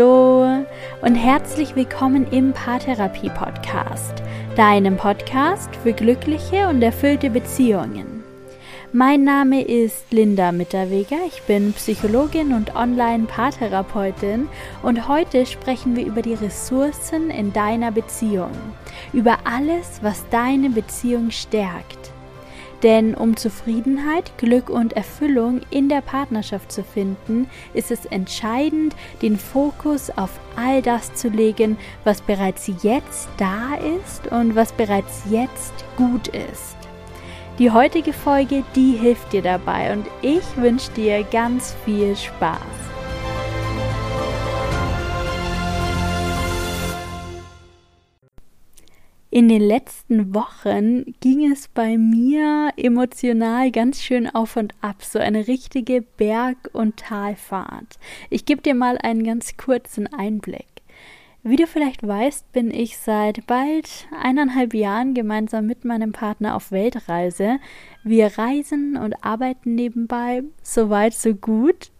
Hallo und herzlich willkommen im Paartherapie Podcast, deinem Podcast für glückliche und erfüllte Beziehungen. Mein Name ist Linda Mitterweger, ich bin Psychologin und Online-Paartherapeutin und heute sprechen wir über die Ressourcen in deiner Beziehung, über alles, was deine Beziehung stärkt. Denn um Zufriedenheit, Glück und Erfüllung in der Partnerschaft zu finden, ist es entscheidend, den Fokus auf all das zu legen, was bereits jetzt da ist und was bereits jetzt gut ist. Die heutige Folge, die hilft dir dabei und ich wünsche dir ganz viel Spaß. In den letzten Wochen ging es bei mir emotional ganz schön auf und ab, so eine richtige Berg- und Talfahrt. Ich gebe dir mal einen ganz kurzen Einblick. Wie du vielleicht weißt, bin ich seit bald eineinhalb Jahren gemeinsam mit meinem Partner auf Weltreise. Wir reisen und arbeiten nebenbei, so weit, so gut.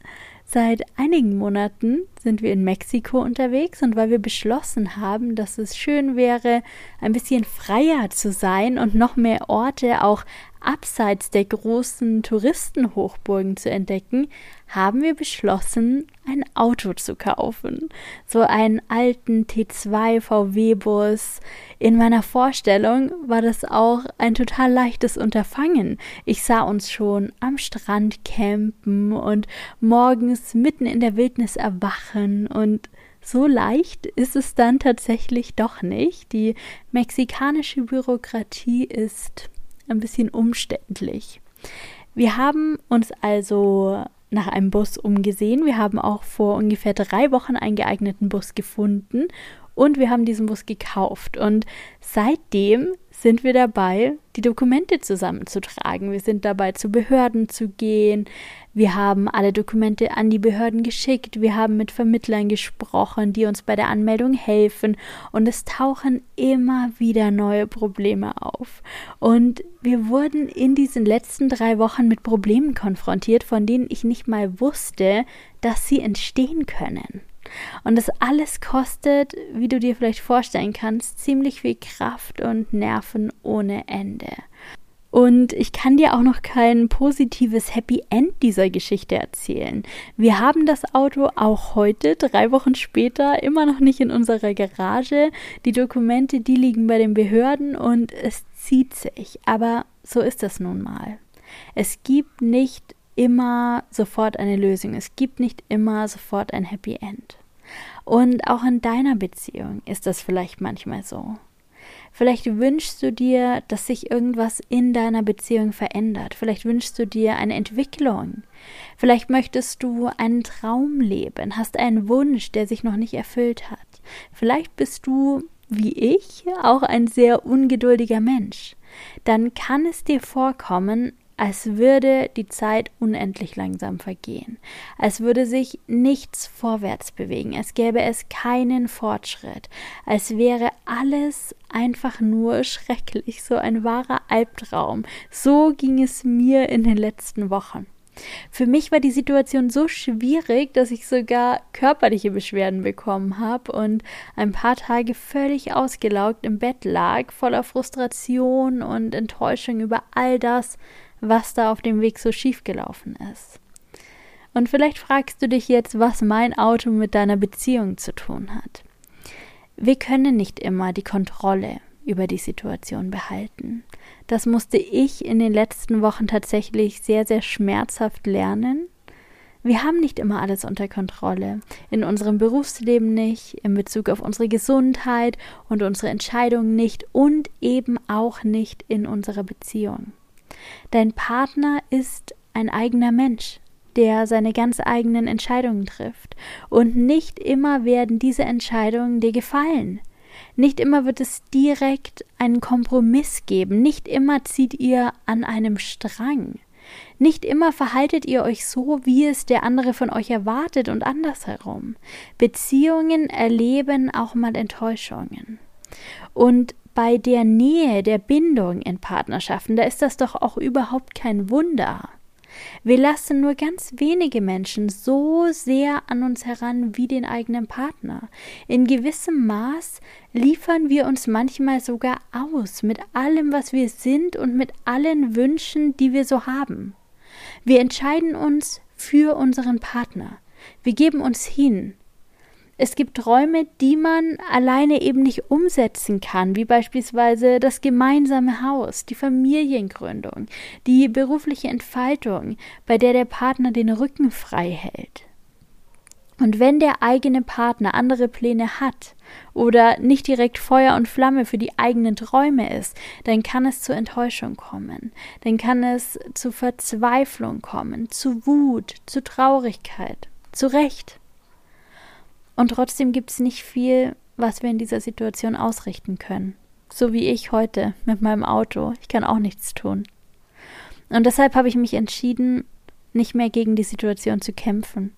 Seit einigen Monaten sind wir in Mexiko unterwegs und weil wir beschlossen haben, dass es schön wäre, ein bisschen freier zu sein und noch mehr Orte auch abseits der großen Touristenhochburgen zu entdecken, haben wir beschlossen, ein Auto zu kaufen. So einen alten T2 VW-Bus. In meiner Vorstellung war das auch ein total leichtes Unterfangen. Ich sah uns schon am Strand campen und morgens mitten in der Wildnis erwachen und so leicht ist es dann tatsächlich doch nicht. Die mexikanische Bürokratie ist ein bisschen umständlich. Wir haben uns also nach einem Bus umgesehen. Wir haben auch vor ungefähr drei Wochen einen geeigneten Bus gefunden und wir haben diesen Bus gekauft. Und seitdem sind wir dabei, die Dokumente zusammenzutragen. Wir sind dabei, zu Behörden zu gehen. Wir haben alle Dokumente an die Behörden geschickt. Wir haben mit Vermittlern gesprochen, die uns bei der Anmeldung helfen. Und es tauchen immer wieder neue Probleme auf. Und wir wurden in diesen letzten drei Wochen mit Problemen konfrontiert, von denen ich nicht mal wusste, dass sie entstehen können. Und das alles kostet, wie du dir vielleicht vorstellen kannst, ziemlich viel Kraft und Nerven ohne Ende. Und ich kann dir auch noch kein positives Happy End dieser Geschichte erzählen. Wir haben das Auto auch heute, drei Wochen später, immer noch nicht in unserer Garage. Die Dokumente, die liegen bei den Behörden und es zieht sich. Aber so ist das nun mal. Es gibt nicht immer sofort eine Lösung. Es gibt nicht immer sofort ein Happy End. Und auch in deiner Beziehung ist das vielleicht manchmal so. Vielleicht wünschst du dir, dass sich irgendwas in deiner Beziehung verändert. Vielleicht wünschst du dir eine Entwicklung. Vielleicht möchtest du einen Traum leben, hast einen Wunsch, der sich noch nicht erfüllt hat. Vielleicht bist du, wie ich, auch ein sehr ungeduldiger Mensch. Dann kann es dir vorkommen, als würde die Zeit unendlich langsam vergehen, als würde sich nichts vorwärts bewegen, als gäbe es keinen Fortschritt, als wäre alles einfach nur schrecklich, so ein wahrer Albtraum. So ging es mir in den letzten Wochen. Für mich war die Situation so schwierig, dass ich sogar körperliche Beschwerden bekommen habe und ein paar Tage völlig ausgelaugt im Bett lag, voller Frustration und Enttäuschung über all das, was da auf dem Weg so schief gelaufen ist. Und vielleicht fragst du dich jetzt, was mein Auto mit deiner Beziehung zu tun hat. Wir können nicht immer die Kontrolle über die Situation behalten. Das musste ich in den letzten Wochen tatsächlich sehr, sehr schmerzhaft lernen. Wir haben nicht immer alles unter Kontrolle. In unserem Berufsleben nicht, in Bezug auf unsere Gesundheit und unsere Entscheidungen nicht und eben auch nicht in unserer Beziehung. Dein Partner ist ein eigener Mensch, der seine ganz eigenen Entscheidungen trifft. Und nicht immer werden diese Entscheidungen dir gefallen. Nicht immer wird es direkt einen Kompromiss geben. Nicht immer zieht ihr an einem Strang. Nicht immer verhaltet ihr euch so, wie es der andere von euch erwartet und andersherum. Beziehungen erleben auch mal Enttäuschungen. Und bei der Nähe, der Bindung in Partnerschaften, da ist das doch auch überhaupt kein Wunder. Wir lassen nur ganz wenige Menschen so sehr an uns heran wie den eigenen Partner. In gewissem Maß liefern wir uns manchmal sogar aus mit allem, was wir sind und mit allen Wünschen, die wir so haben. Wir entscheiden uns für unseren Partner. Wir geben uns hin, es gibt Träume, die man alleine eben nicht umsetzen kann, wie beispielsweise das gemeinsame Haus, die Familiengründung, die berufliche Entfaltung, bei der der Partner den Rücken frei hält. Und wenn der eigene Partner andere Pläne hat oder nicht direkt Feuer und Flamme für die eigenen Träume ist, dann kann es zu Enttäuschung kommen, dann kann es zu Verzweiflung kommen, zu Wut, zu Traurigkeit, zu Recht. Und trotzdem gibt es nicht viel, was wir in dieser Situation ausrichten können. So wie ich heute mit meinem Auto. Ich kann auch nichts tun. Und deshalb habe ich mich entschieden, nicht mehr gegen die Situation zu kämpfen.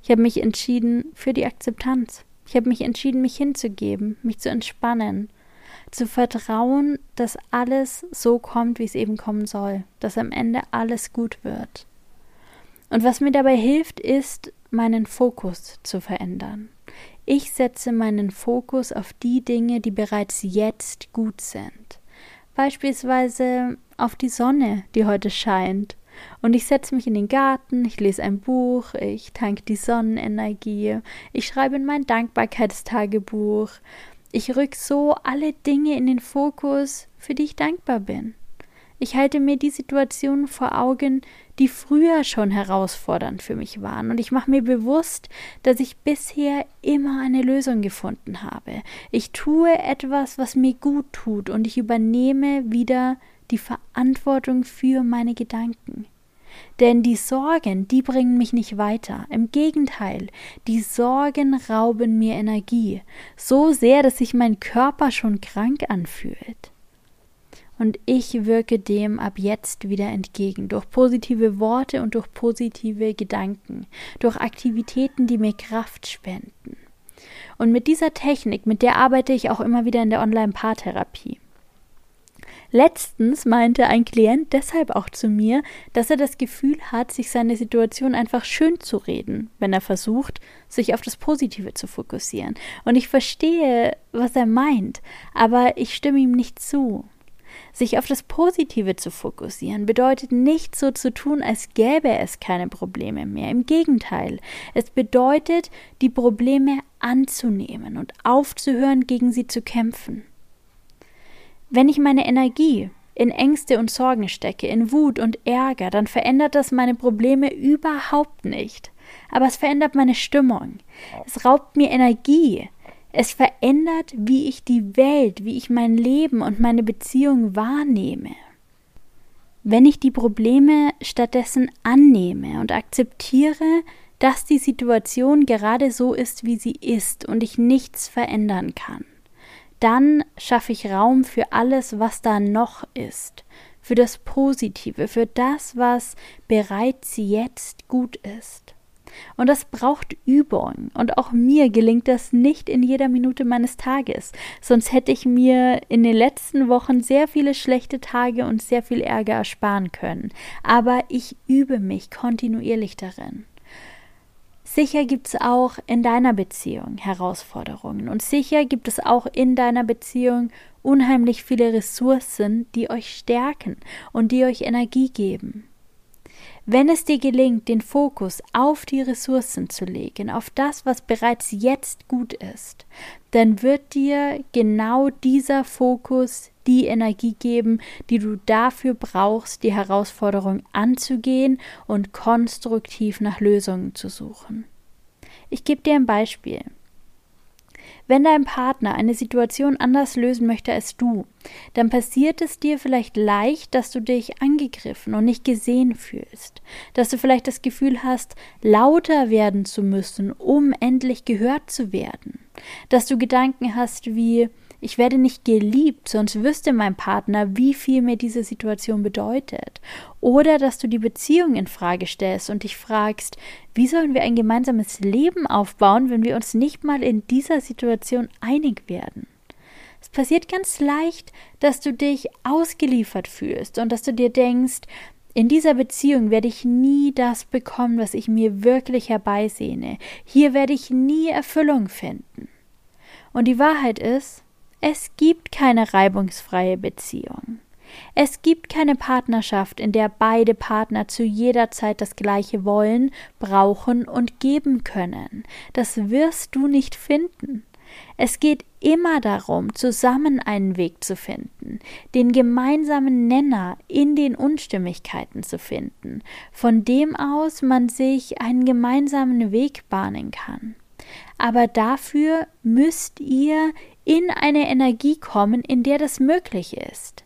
Ich habe mich entschieden für die Akzeptanz. Ich habe mich entschieden, mich hinzugeben, mich zu entspannen, zu vertrauen, dass alles so kommt, wie es eben kommen soll, dass am Ende alles gut wird. Und was mir dabei hilft, ist, meinen Fokus zu verändern. Ich setze meinen Fokus auf die Dinge, die bereits jetzt gut sind. Beispielsweise auf die Sonne, die heute scheint. Und ich setze mich in den Garten, ich lese ein Buch, ich tanke die Sonnenenergie, ich schreibe in mein Dankbarkeitstagebuch. Ich rück so alle Dinge in den Fokus, für die ich dankbar bin. Ich halte mir die Situationen vor Augen, die früher schon herausfordernd für mich waren, und ich mache mir bewusst, dass ich bisher immer eine Lösung gefunden habe. Ich tue etwas, was mir gut tut, und ich übernehme wieder die Verantwortung für meine Gedanken. Denn die Sorgen, die bringen mich nicht weiter. Im Gegenteil, die Sorgen rauben mir Energie, so sehr, dass sich mein Körper schon krank anfühlt und ich wirke dem ab jetzt wieder entgegen, durch positive Worte und durch positive Gedanken, durch Aktivitäten, die mir Kraft spenden. Und mit dieser Technik, mit der arbeite ich auch immer wieder in der Online-Paartherapie. Letztens meinte ein Klient deshalb auch zu mir, dass er das Gefühl hat, sich seine Situation einfach schön zu reden, wenn er versucht, sich auf das Positive zu fokussieren. Und ich verstehe, was er meint, aber ich stimme ihm nicht zu. Sich auf das Positive zu fokussieren bedeutet nicht so zu tun, als gäbe es keine Probleme mehr. Im Gegenteil, es bedeutet, die Probleme anzunehmen und aufzuhören, gegen sie zu kämpfen. Wenn ich meine Energie in Ängste und Sorgen stecke, in Wut und Ärger, dann verändert das meine Probleme überhaupt nicht. Aber es verändert meine Stimmung. Es raubt mir Energie. Es verändert, wie ich die Welt, wie ich mein Leben und meine Beziehung wahrnehme. Wenn ich die Probleme stattdessen annehme und akzeptiere, dass die Situation gerade so ist, wie sie ist und ich nichts verändern kann, dann schaffe ich Raum für alles, was da noch ist, für das Positive, für das, was bereits jetzt gut ist. Und das braucht Übung. Und auch mir gelingt das nicht in jeder Minute meines Tages. Sonst hätte ich mir in den letzten Wochen sehr viele schlechte Tage und sehr viel Ärger ersparen können. Aber ich übe mich kontinuierlich darin. Sicher gibt es auch in deiner Beziehung Herausforderungen und sicher gibt es auch in deiner Beziehung unheimlich viele Ressourcen, die euch stärken und die euch Energie geben. Wenn es dir gelingt, den Fokus auf die Ressourcen zu legen, auf das, was bereits jetzt gut ist, dann wird dir genau dieser Fokus die Energie geben, die du dafür brauchst, die Herausforderung anzugehen und konstruktiv nach Lösungen zu suchen. Ich gebe dir ein Beispiel. Wenn dein Partner eine Situation anders lösen möchte als du, dann passiert es dir vielleicht leicht, dass du dich angegriffen und nicht gesehen fühlst, dass du vielleicht das Gefühl hast, lauter werden zu müssen, um endlich gehört zu werden, dass du Gedanken hast wie ich werde nicht geliebt, sonst wüsste mein Partner, wie viel mir diese Situation bedeutet. Oder dass du die Beziehung in Frage stellst und dich fragst, wie sollen wir ein gemeinsames Leben aufbauen, wenn wir uns nicht mal in dieser Situation einig werden? Es passiert ganz leicht, dass du dich ausgeliefert fühlst und dass du dir denkst, In dieser Beziehung werde ich nie das bekommen, was ich mir wirklich herbeisehne. Hier werde ich nie Erfüllung finden. Und die Wahrheit ist, es gibt keine reibungsfreie Beziehung. Es gibt keine Partnerschaft, in der beide Partner zu jeder Zeit das Gleiche wollen, brauchen und geben können. Das wirst du nicht finden. Es geht immer darum, zusammen einen Weg zu finden, den gemeinsamen Nenner in den Unstimmigkeiten zu finden, von dem aus man sich einen gemeinsamen Weg bahnen kann. Aber dafür müsst ihr in eine Energie kommen, in der das möglich ist.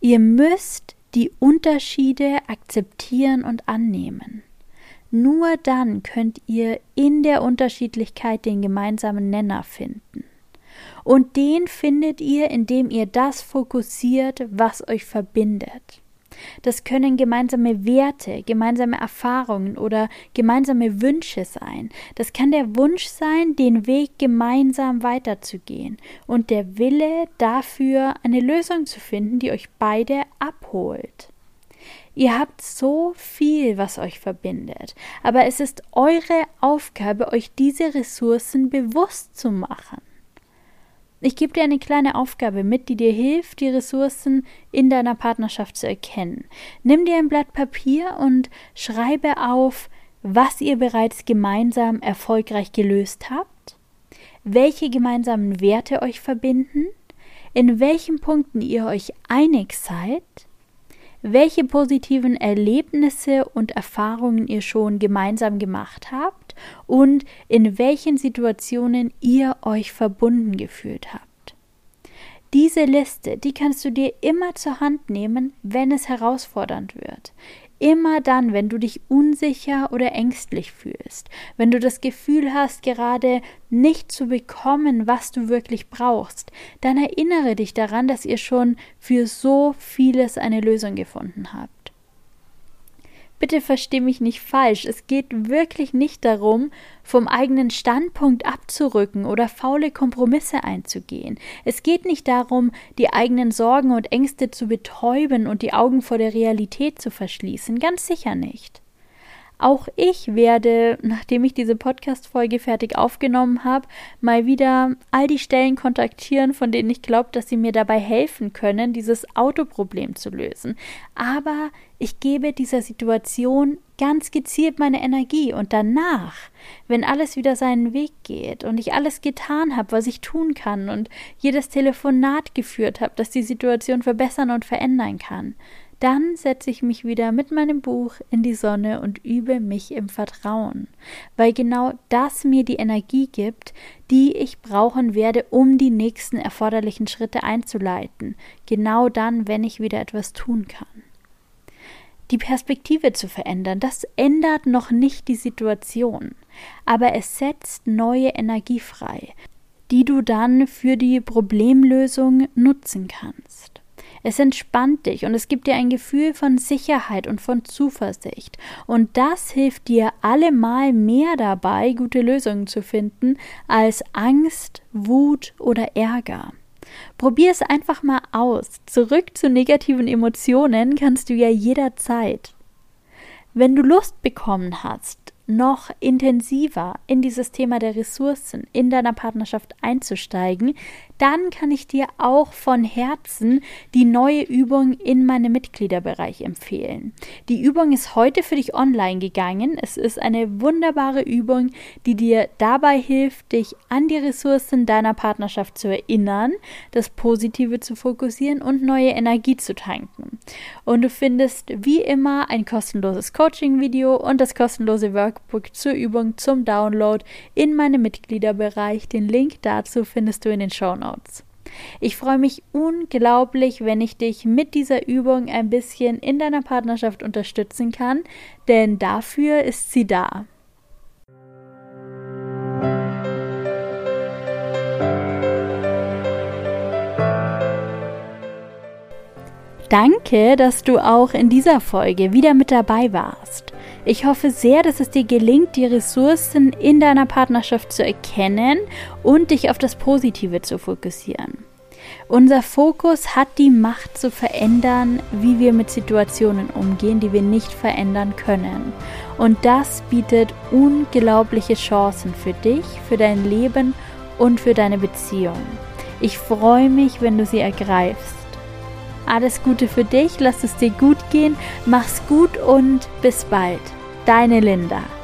Ihr müsst die Unterschiede akzeptieren und annehmen. Nur dann könnt ihr in der Unterschiedlichkeit den gemeinsamen Nenner finden. Und den findet ihr, indem ihr das fokussiert, was euch verbindet. Das können gemeinsame Werte, gemeinsame Erfahrungen oder gemeinsame Wünsche sein. Das kann der Wunsch sein, den Weg gemeinsam weiterzugehen und der Wille dafür, eine Lösung zu finden, die euch beide abholt. Ihr habt so viel, was euch verbindet, aber es ist eure Aufgabe, euch diese Ressourcen bewusst zu machen. Ich gebe dir eine kleine Aufgabe mit, die dir hilft, die Ressourcen in deiner Partnerschaft zu erkennen. Nimm dir ein Blatt Papier und schreibe auf, was ihr bereits gemeinsam erfolgreich gelöst habt, welche gemeinsamen Werte euch verbinden, in welchen Punkten ihr euch einig seid, welche positiven Erlebnisse und Erfahrungen ihr schon gemeinsam gemacht habt und in welchen Situationen ihr euch verbunden gefühlt habt. Diese Liste, die kannst du dir immer zur Hand nehmen, wenn es herausfordernd wird. Immer dann, wenn du dich unsicher oder ängstlich fühlst, wenn du das Gefühl hast, gerade nicht zu bekommen, was du wirklich brauchst, dann erinnere dich daran, dass ihr schon für so vieles eine Lösung gefunden habt. Bitte versteh mich nicht falsch. Es geht wirklich nicht darum, vom eigenen Standpunkt abzurücken oder faule Kompromisse einzugehen. Es geht nicht darum, die eigenen Sorgen und Ängste zu betäuben und die Augen vor der Realität zu verschließen. Ganz sicher nicht. Auch ich werde, nachdem ich diese Podcast-Folge fertig aufgenommen habe, mal wieder all die Stellen kontaktieren, von denen ich glaube, dass sie mir dabei helfen können, dieses Autoproblem zu lösen. Aber ich gebe dieser Situation ganz gezielt meine Energie und danach, wenn alles wieder seinen Weg geht und ich alles getan habe, was ich tun kann und jedes Telefonat geführt habe, das die Situation verbessern und verändern kann, dann setze ich mich wieder mit meinem Buch in die Sonne und übe mich im Vertrauen, weil genau das mir die Energie gibt, die ich brauchen werde, um die nächsten erforderlichen Schritte einzuleiten, genau dann, wenn ich wieder etwas tun kann. Die Perspektive zu verändern, das ändert noch nicht die Situation, aber es setzt neue Energie frei, die du dann für die Problemlösung nutzen kannst. Es entspannt dich und es gibt dir ein Gefühl von Sicherheit und von Zuversicht. Und das hilft dir allemal mehr dabei, gute Lösungen zu finden, als Angst, Wut oder Ärger. Probier es einfach mal aus. Zurück zu negativen Emotionen kannst du ja jederzeit. Wenn du Lust bekommen hast, noch intensiver in dieses Thema der Ressourcen in deiner Partnerschaft einzusteigen, dann kann ich dir auch von Herzen die neue Übung in meinem Mitgliederbereich empfehlen. Die Übung ist heute für dich online gegangen. Es ist eine wunderbare Übung, die dir dabei hilft, dich an die Ressourcen deiner Partnerschaft zu erinnern, das Positive zu fokussieren und neue Energie zu tanken. Und du findest wie immer ein kostenloses Coaching-Video und das kostenlose Workbook zur Übung zum Download in meinem Mitgliederbereich. Den Link dazu findest du in den Show Notes. Ich freue mich unglaublich, wenn ich dich mit dieser Übung ein bisschen in deiner Partnerschaft unterstützen kann, denn dafür ist sie da. Danke, dass du auch in dieser Folge wieder mit dabei warst. Ich hoffe sehr, dass es dir gelingt, die Ressourcen in deiner Partnerschaft zu erkennen und dich auf das Positive zu fokussieren. Unser Fokus hat die Macht zu verändern, wie wir mit Situationen umgehen, die wir nicht verändern können. Und das bietet unglaubliche Chancen für dich, für dein Leben und für deine Beziehung. Ich freue mich, wenn du sie ergreifst. Alles Gute für dich, lass es dir gut gehen, mach's gut und bis bald. Deine Linda.